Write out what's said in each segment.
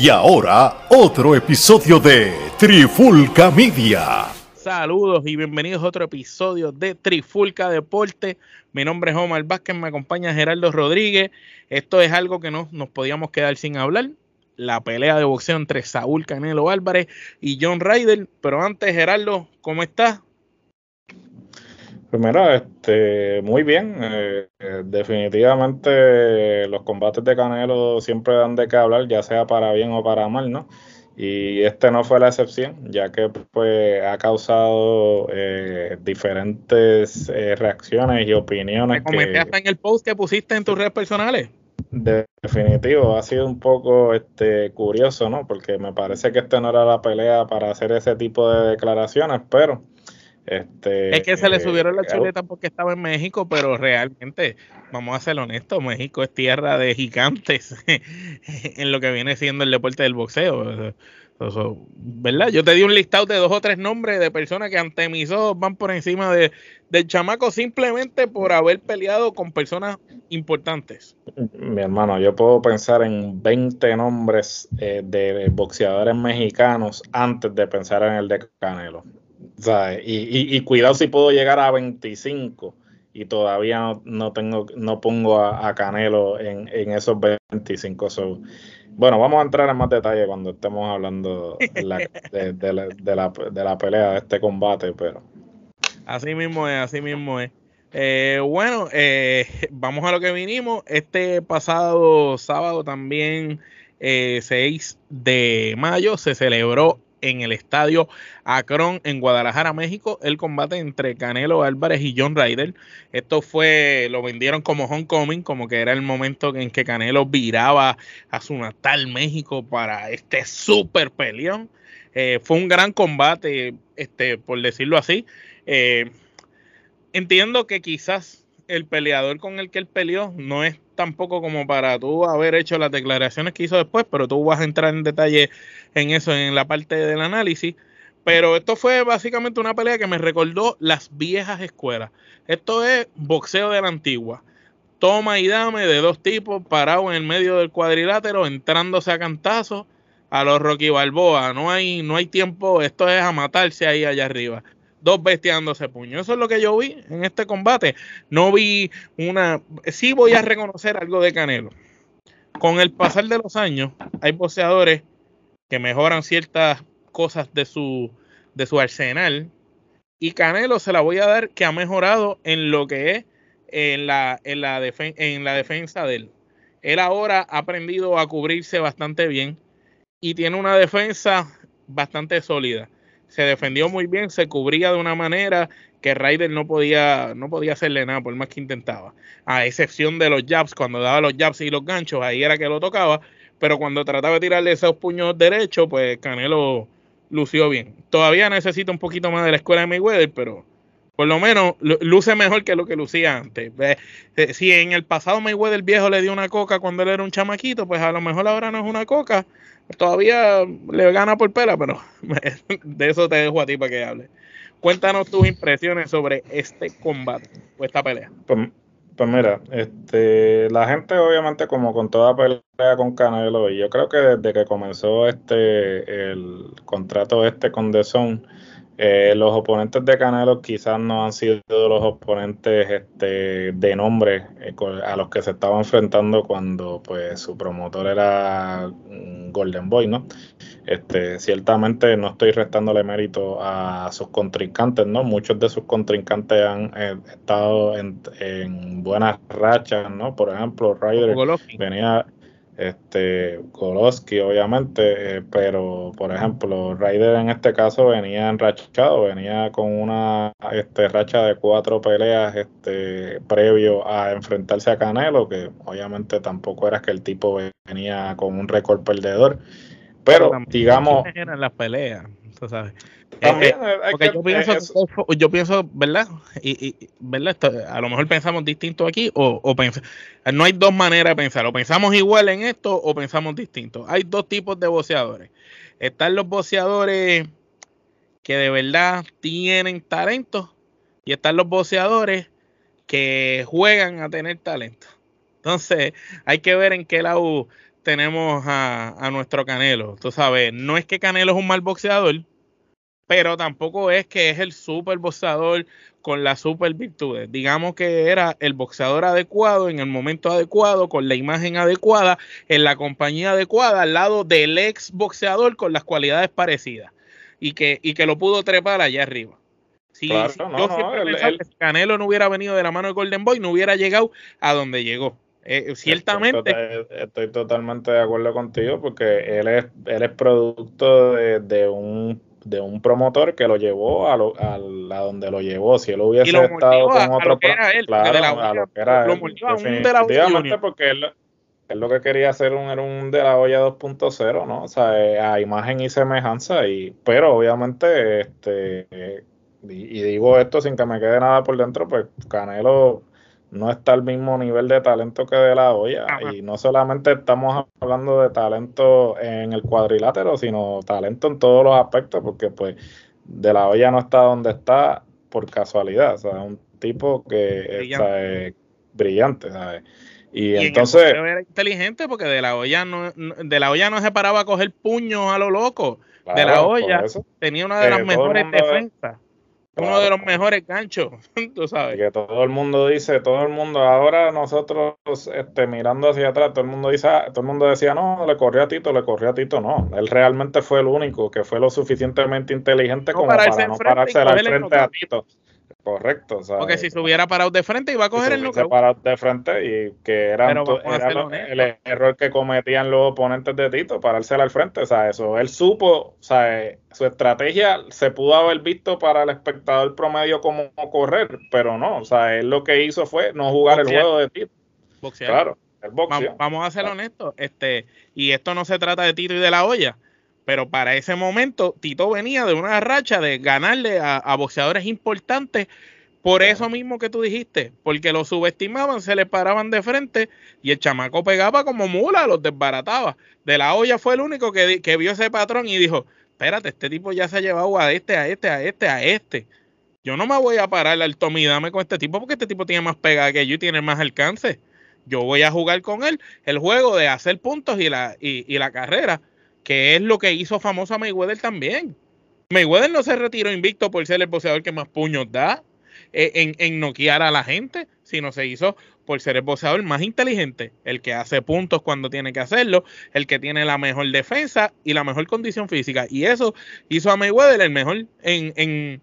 Y ahora, otro episodio de Trifulca Media. Saludos y bienvenidos a otro episodio de Trifulca Deporte. Mi nombre es Omar Vázquez, me acompaña Gerardo Rodríguez. Esto es algo que no nos podíamos quedar sin hablar. La pelea de boxeo entre Saúl Canelo Álvarez y John Ryder. Pero antes, Gerardo, ¿cómo estás? Primero, este, muy bien. Eh, eh, definitivamente los combates de Canelo siempre dan de qué hablar, ya sea para bien o para mal, ¿no? Y este no fue la excepción, ya que pues ha causado eh, diferentes reacciones y opiniones. ¿Me comentaste en el post que pusiste en tus redes personales? definitivo, ha sido un poco este curioso, ¿no? Porque me parece que este no era la pelea para hacer ese tipo de declaraciones, pero este, es que se le eh, subieron la chuleta porque estaba en México, pero realmente, vamos a ser honestos, México es tierra de gigantes en lo que viene siendo el deporte del boxeo. ¿Verdad? Yo te di un listado de dos o tres nombres de personas que ante mis ojos van por encima de, del chamaco simplemente por haber peleado con personas importantes. Mi hermano, yo puedo pensar en 20 nombres eh, de boxeadores mexicanos antes de pensar en el de Canelo. Y, cuidado si puedo llegar a 25 y todavía no, tengo, no pongo a, Canelo en, esos 25. bueno, vamos a entrar en más detalle cuando estemos hablando de, la, de, la, pelea de este combate, pero. Así mismo es, así mismo es. Eh, bueno, eh, vamos a lo que vinimos. Este pasado sábado también, 6 eh, de mayo, se celebró en el estadio Akron en Guadalajara, México, el combate entre Canelo Álvarez y John Ryder. Esto fue, lo vendieron como homecoming, como que era el momento en que Canelo viraba a su natal México para este super peleón. Eh, fue un gran combate, este, por decirlo así. Eh, entiendo que quizás el peleador con el que él peleó no es tampoco como para tú haber hecho las declaraciones que hizo después, pero tú vas a entrar en detalle en eso en la parte del análisis. Pero esto fue básicamente una pelea que me recordó las viejas escuelas. Esto es boxeo de la antigua. Toma y dame de dos tipos parados en el medio del cuadrilátero, entrándose a cantazos a los Rocky Balboa. No hay, no hay tiempo, esto es a matarse ahí allá arriba dos bestiándose puño. Eso es lo que yo vi en este combate. No vi una. Sí voy a reconocer algo de Canelo. Con el pasar de los años, hay boxeadores que mejoran ciertas cosas de su, de su arsenal. Y Canelo se la voy a dar que ha mejorado en lo que es en la, en la, en la defensa de él. Él ahora ha aprendido a cubrirse bastante bien y tiene una defensa bastante sólida se defendió muy bien, se cubría de una manera que Ryder no podía, no podía hacerle nada por más que intentaba. A excepción de los jabs, cuando daba los jabs y los ganchos, ahí era que lo tocaba, pero cuando trataba de tirarle esos puños derechos, pues Canelo lució bien. Todavía necesita un poquito más de la escuela de Mayweather, pero por lo menos luce mejor que lo que lucía antes. Eh, si en el pasado Mayweather viejo le dio una coca cuando él era un chamaquito, pues a lo mejor ahora no es una coca, todavía le gana por pela, pero de eso te dejo a ti para que hable. Cuéntanos tus impresiones sobre este combate o esta pelea. Pues, pues, mira, este, la gente obviamente como con toda pelea con Canelo, y yo creo que desde que comenzó este el contrato este con The Zone, eh, los oponentes de Canelo quizás no han sido los oponentes este, de nombre eh, a los que se estaba enfrentando cuando pues su promotor era Golden Boy, ¿no? Este, ciertamente no estoy restándole mérito a sus contrincantes, ¿no? Muchos de sus contrincantes han eh, estado en, en, buenas rachas, ¿no? Por ejemplo, Ryder venía este Koloski obviamente, eh, pero por ejemplo, Ryder en este caso venía enrachado, venía con una este, racha de cuatro peleas este, previo a enfrentarse a Canelo, que obviamente tampoco era que el tipo venía con un récord perdedor, pero, digamos... Eran las peleas, sabes. Eh, eh, porque yo pienso, yo pienso, ¿verdad? Y, ¿verdad? a lo mejor pensamos distinto aquí o, o no hay dos maneras de pensar, o pensamos igual en esto o pensamos distinto. Hay dos tipos de boxeadores. Están los boxeadores que de verdad tienen talento y están los boxeadores que juegan a tener talento. Entonces, hay que ver en qué lado tenemos a, a nuestro Canelo. Tú sabes, no es que Canelo es un mal boxeador, pero tampoco es que es el super boxeador con las super virtudes. Digamos que era el boxeador adecuado en el momento adecuado, con la imagen adecuada, en la compañía adecuada, al lado del ex boxeador con las cualidades parecidas y que, y que lo pudo trepar allá arriba. Si, yo siempre que Canelo no hubiera venido de la mano de Golden Boy, no hubiera llegado a donde llegó. Eh, ciertamente. Estoy, totalmente de acuerdo contigo porque él es, él es producto de un de un promotor que lo llevó a, lo, a, donde lo llevó. Si él hubiese estado con otro claro, a lo que era él, definitivamente porque él, lo que quería hacer un, era un de la olla 2.0, ¿no? O sea, eh, a imagen y semejanza, y, pero obviamente, este, y, y digo esto sin que me quede nada por dentro, pues Canelo no está al mismo nivel de talento que de la olla. Y no solamente estamos hablando de talento en el cuadrilátero, sino talento en todos los aspectos, porque pues de la olla no está donde está por casualidad. O sea, un tipo que brillante, brillante ¿sabes? Y, entonces era inteligente porque de la olla no de la olla no se paraba a coger puños a lo loco. de la olla tenía una de las mejores defensas uno de los mejores ganchos, tú sabes. Que todo el mundo dice, todo el mundo, ahora nosotros este, mirando hacia atrás, todo el mundo dice, ah, todo el mundo decía, no, le corrió a Tito, le corrió a Tito, no. Él realmente fue el único que fue lo suficientemente inteligente como para no pararse al frente a Tito. Correcto. Porque si se hubiera parado de frente iba a coger el Se parado de frente y que era, el error que cometían los oponentes de Tito, parársela al frente. O sea, eso él supo, o sea, su estrategia se pudo haber visto para el espectador promedio como correr, pero no. O sea, él lo que hizo fue no jugar el juego de Tito. Claro, el boxeo. Vamos, a ser honestos. Este, y esto no se trata de Tito y de la olla pero para ese momento Tito venía de una racha de ganarle a, boxeadores importantes por eso mismo que tú dijiste, porque lo subestimaban, se le paraban de frente y el chamaco pegaba como mula, los desbarataba. De la olla fue el único que, que vio ese patrón y dijo, espérate, este tipo ya se ha llevado a este, a este, a este, a este. Yo no me voy a parar al Tommy Dame con este tipo porque este tipo tiene más pegada que yo y tiene más alcance. Yo voy a jugar con él el juego de hacer puntos y la, y, y la carrera que es lo que hizo famoso a Mayweather también. Mayweather no se retiró invicto por ser el boxeador que más puños da eh, en, en noquear a la gente, sino se hizo por ser el boxeador más inteligente, el que hace puntos cuando tiene que hacerlo, el que tiene la mejor defensa y la mejor condición física. Y eso hizo a Mayweather el mejor en, en,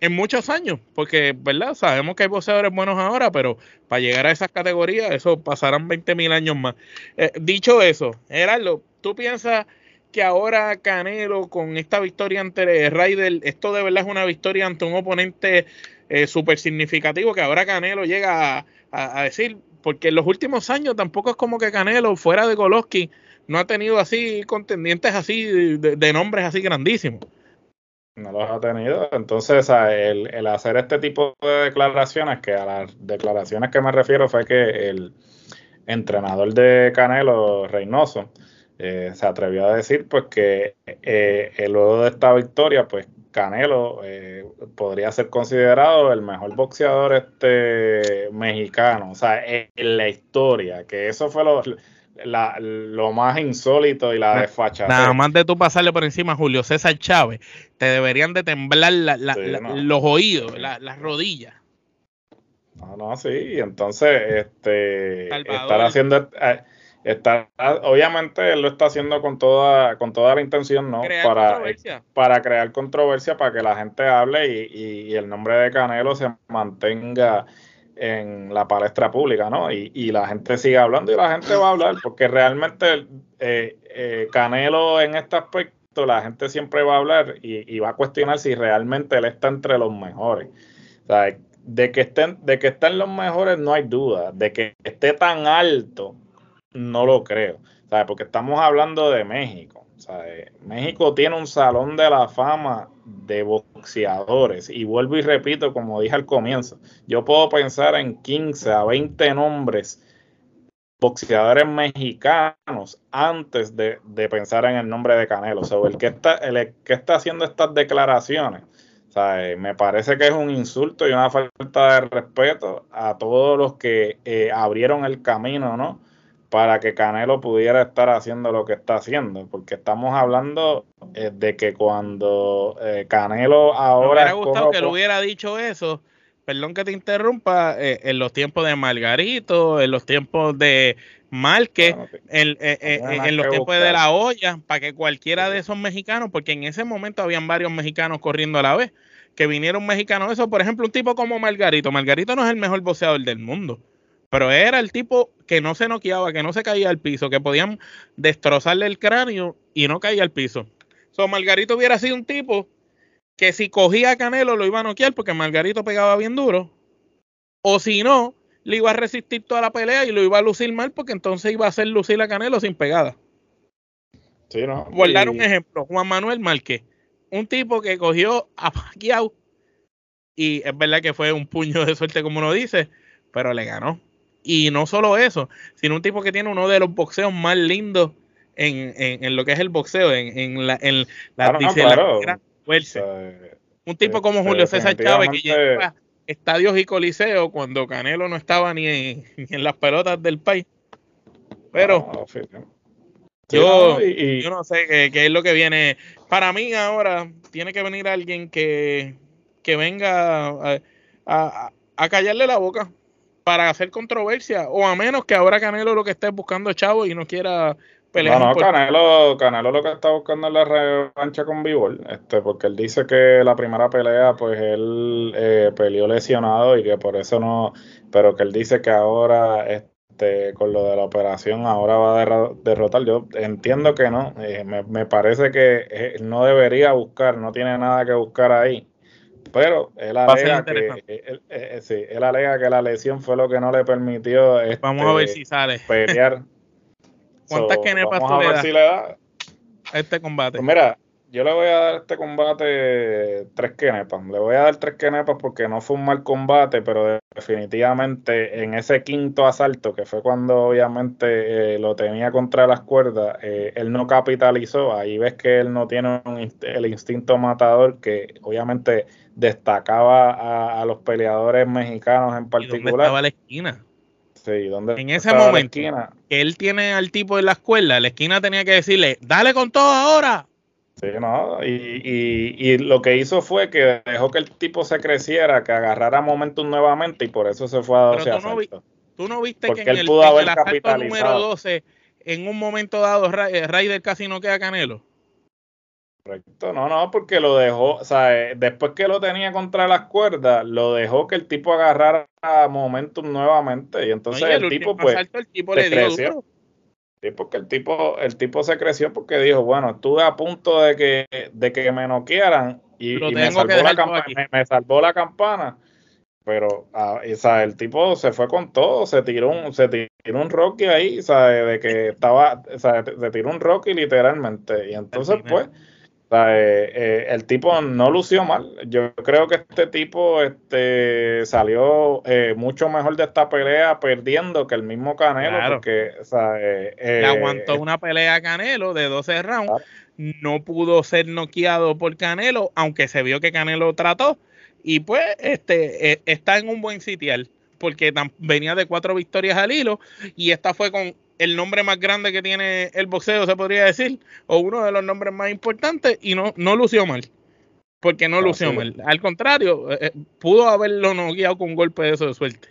en muchos años, porque, ¿verdad? Sabemos que hay boxeadores buenos ahora, pero para llegar a esas categorías, eso pasarán 20 mil años más. Eh, dicho eso, Gerardo, ¿tú piensas que ahora Canelo con esta victoria ante Ryder, esto de verdad es una victoria ante un oponente eh, súper significativo que ahora Canelo llega a, decir, porque en los últimos años tampoco es como que Canelo fuera de Golovkin no ha tenido así contendientes así de, nombres así grandísimos. No los ha tenido. Entonces, el, el, hacer este tipo de declaraciones, que a las declaraciones que me refiero fue que el entrenador de Canelo, Reynoso, eh, se atrevió a decir pues que eh, luego de esta victoria pues Canelo eh, podría ser considerado el mejor boxeador este mexicano, o sea, en, la historia, que eso fue lo, lo más insólito y la desfachada. Nada más de tú pasarle por encima a Julio César Chávez, te deberían de temblar los oídos, las rodillas. No, no, sí, entonces, este, estar haciendo Está, obviamente él lo está haciendo con toda, con toda la intención, ¿no? para, para crear controversia, para que la gente hable y, el nombre de Canelo se mantenga en la palestra pública, ¿no? Y, y, la gente sigue hablando y la gente va a hablar, porque realmente eh, eh, Canelo en este aspecto, la gente siempre va a hablar y, y, va a cuestionar si realmente él está entre los mejores. O sea, de que estén, de que estén los mejores no hay duda, de que esté tan alto no lo creo, ¿sabes? Porque estamos hablando de México. ¿sabes? México tiene un salón de la fama de boxeadores. Y vuelvo y repito, como dije al comienzo, yo puedo pensar en 15 a 20 nombres boxeadores mexicanos antes de, pensar en el nombre de Canelo. O sea, el que está, el que está haciendo estas declaraciones, ¿sabes? me parece que es un insulto y una falta de respeto a todos los que eh, abrieron el camino, ¿no? Para que Canelo pudiera estar haciendo lo que está haciendo, porque estamos hablando eh, de que cuando eh, Canelo ahora... Me hubiera gustado que le hubiera dicho eso, perdón que te interrumpa, eh, en los tiempos de Margarito, en los tiempos de Marque, en, en, los tiempos de La olla, para que cualquiera de esos mexicanos, porque en ese momento habían varios mexicanos corriendo a la vez, que vinieron mexicanos, eso, por ejemplo, un tipo como Margarito, Margarito no es el mejor boxeador del mundo pero era el tipo que no se noqueaba, que no se caía al piso, que podían destrozarle el cráneo y no caía al piso. So, Margarito hubiera sido un tipo que si cogía a Canelo lo iba a noquear porque Margarito pegaba bien duro. O si no, le iba a resistir toda la pelea y lo iba a lucir mal porque entonces iba a hacer lucir a Canelo sin pegada. Sí, no. Por dar un ejemplo, Juan Manuel Márquez, un tipo que cogió a Pacquiao y es verdad que fue un puño de suerte como uno dice, pero le ganó. Y no solo eso, sino un tipo que tiene uno de los boxeos más lindos en, en, lo que es el boxeo, en, en la, en la, Un tipo como este, Julio César Chávez que lleva estadios y coliseos cuando Canelo no estaba ni en, en las pelotas del país. Pero yo, yo no sé qué, es lo que viene. Para mí ahora tiene que venir alguien que, que venga a, a, a callarle la boca para hacer controversia, o a menos que ahora Canelo lo que esté buscando chavo y no quiera pelear. No, no, Canelo, Canelo lo que está buscando es la revancha con Vivol, este, porque él dice que la primera pelea, pues él eh, peleó lesionado y que por eso no, pero que él dice que ahora, este, con lo de la operación, ahora va a derrotar. Yo entiendo que no, eh, me, me, parece que eh, no debería buscar, no tiene nada que buscar ahí pero él alega, que, él, eh, sí, él alega que la lesión fue lo que no le permitió este, vamos a ver si sale pelear. ¿Cuántas kenepas tú le, das si le da a este combate? Pues mira, yo le voy a dar este combate tres kenepas. Le voy a dar tres kenepas porque no fue un mal combate, pero definitivamente en ese quinto asalto, que fue cuando obviamente eh, lo tenía contra las cuerdas, eh, él no capitalizó. Ahí ves que él no tiene el instinto matador que obviamente destacaba a, los peleadores mexicanos en particular. ¿Y dónde estaba la esquina? Sí, ¿dónde en ese momento que él tiene al tipo en la escuela, la esquina tenía que decirle, dale con todo ahora. Sí, no, y, y, lo que hizo fue que dejó que el tipo se creciera, que agarrara momentum nuevamente y por eso se fue a 12 tú, no tú no viste que en el, en asalto número 12, en un momento dado, eh, Ryder casi no queda Canelo. Correcto, no, no, porque lo dejó, o sea, eh, después que lo tenía contra las cuerdas, lo dejó que el tipo agarrara momentum nuevamente y entonces el, tipo pues el tipo le creció. Sí, porque el tipo, el tipo se creció porque dijo, bueno, estuve a punto de que, de que me noquearan y, me, salvó la campana, me, salvó la campana. Pero ah, o sea, el tipo se fue con todo, se tiró un, se tiró un Rocky ahí, ¿sabes? De que estaba, o sea, se tiró un Rocky literalmente. Y entonces, pues, eh, eh, el tipo no lució mal. Yo creo que este tipo este, salió eh, mucho mejor de esta pelea perdiendo que el mismo Canelo. Porque, Le aguantó una pelea a Canelo de 12 rounds. No pudo ser noqueado por Canelo, aunque se vio que Canelo trató. Y pues este, está en un buen sitial porque venía de cuatro victorias al hilo y esta fue con el nombre más grande que tiene el boxeo, se podría decir, o uno de los nombres más importantes, y no, no lució mal. Porque no, lució mal. Al contrario, eh, eh, pudo haberlo no guiado con un golpe de eso de suerte.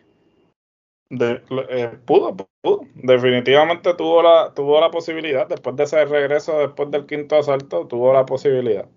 Eh, pudo, pudo, definitivamente tuvo la, tuvo la posibilidad, después de ese regreso, después del quinto asalto, tuvo la posibilidad.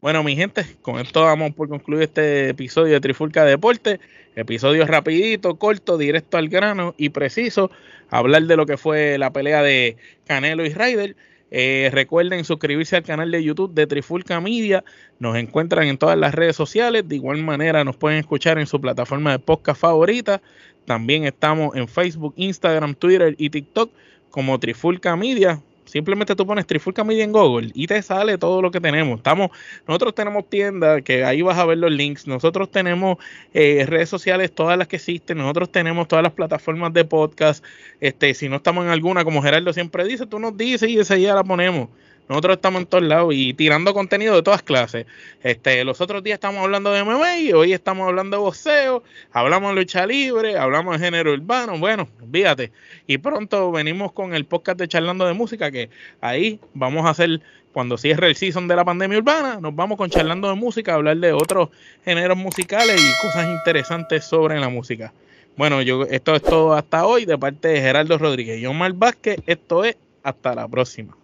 Bueno, mi gente, con esto vamos por concluir este episodio de Trifulca Deporte. Episodio rapidito, corto, directo al grano y preciso. Hablar de lo que fue la pelea de Canelo y Ryder. Eh, recuerden suscribirse al canal de YouTube de Trifulca Media. Nos encuentran en todas las redes sociales. De igual manera nos pueden escuchar en su plataforma de podcast favorita. También estamos en Facebook, Instagram, Twitter y TikTok como Trifulca Media. Simplemente tú pones Trifulca Media en Google y te sale todo lo que tenemos. Estamos, nosotros tenemos tiendas que ahí vas a ver los links. Nosotros tenemos eh, redes sociales, todas las que existen. Nosotros tenemos todas las plataformas de podcast. Este, si no estamos en alguna, como Gerardo siempre dice, tú nos dices y esa ya la ponemos. Nosotros estamos en todos lados y tirando contenido de todas clases. Este, los otros días estamos hablando de MMA, hoy estamos hablando de boxeo, hablamos de lucha libre, hablamos de género urbano, bueno, fíjate. Y pronto venimos con el podcast de Charlando de Música, que ahí vamos a hacer, cuando cierre el season de la pandemia urbana, nos vamos con Charlando de Música hablar de otros géneros musicales y cosas interesantes sobre la música. Bueno, yo esto es todo hasta hoy de parte de Gerardo Rodríguez y Omar Vázquez. Esto es hasta la próxima.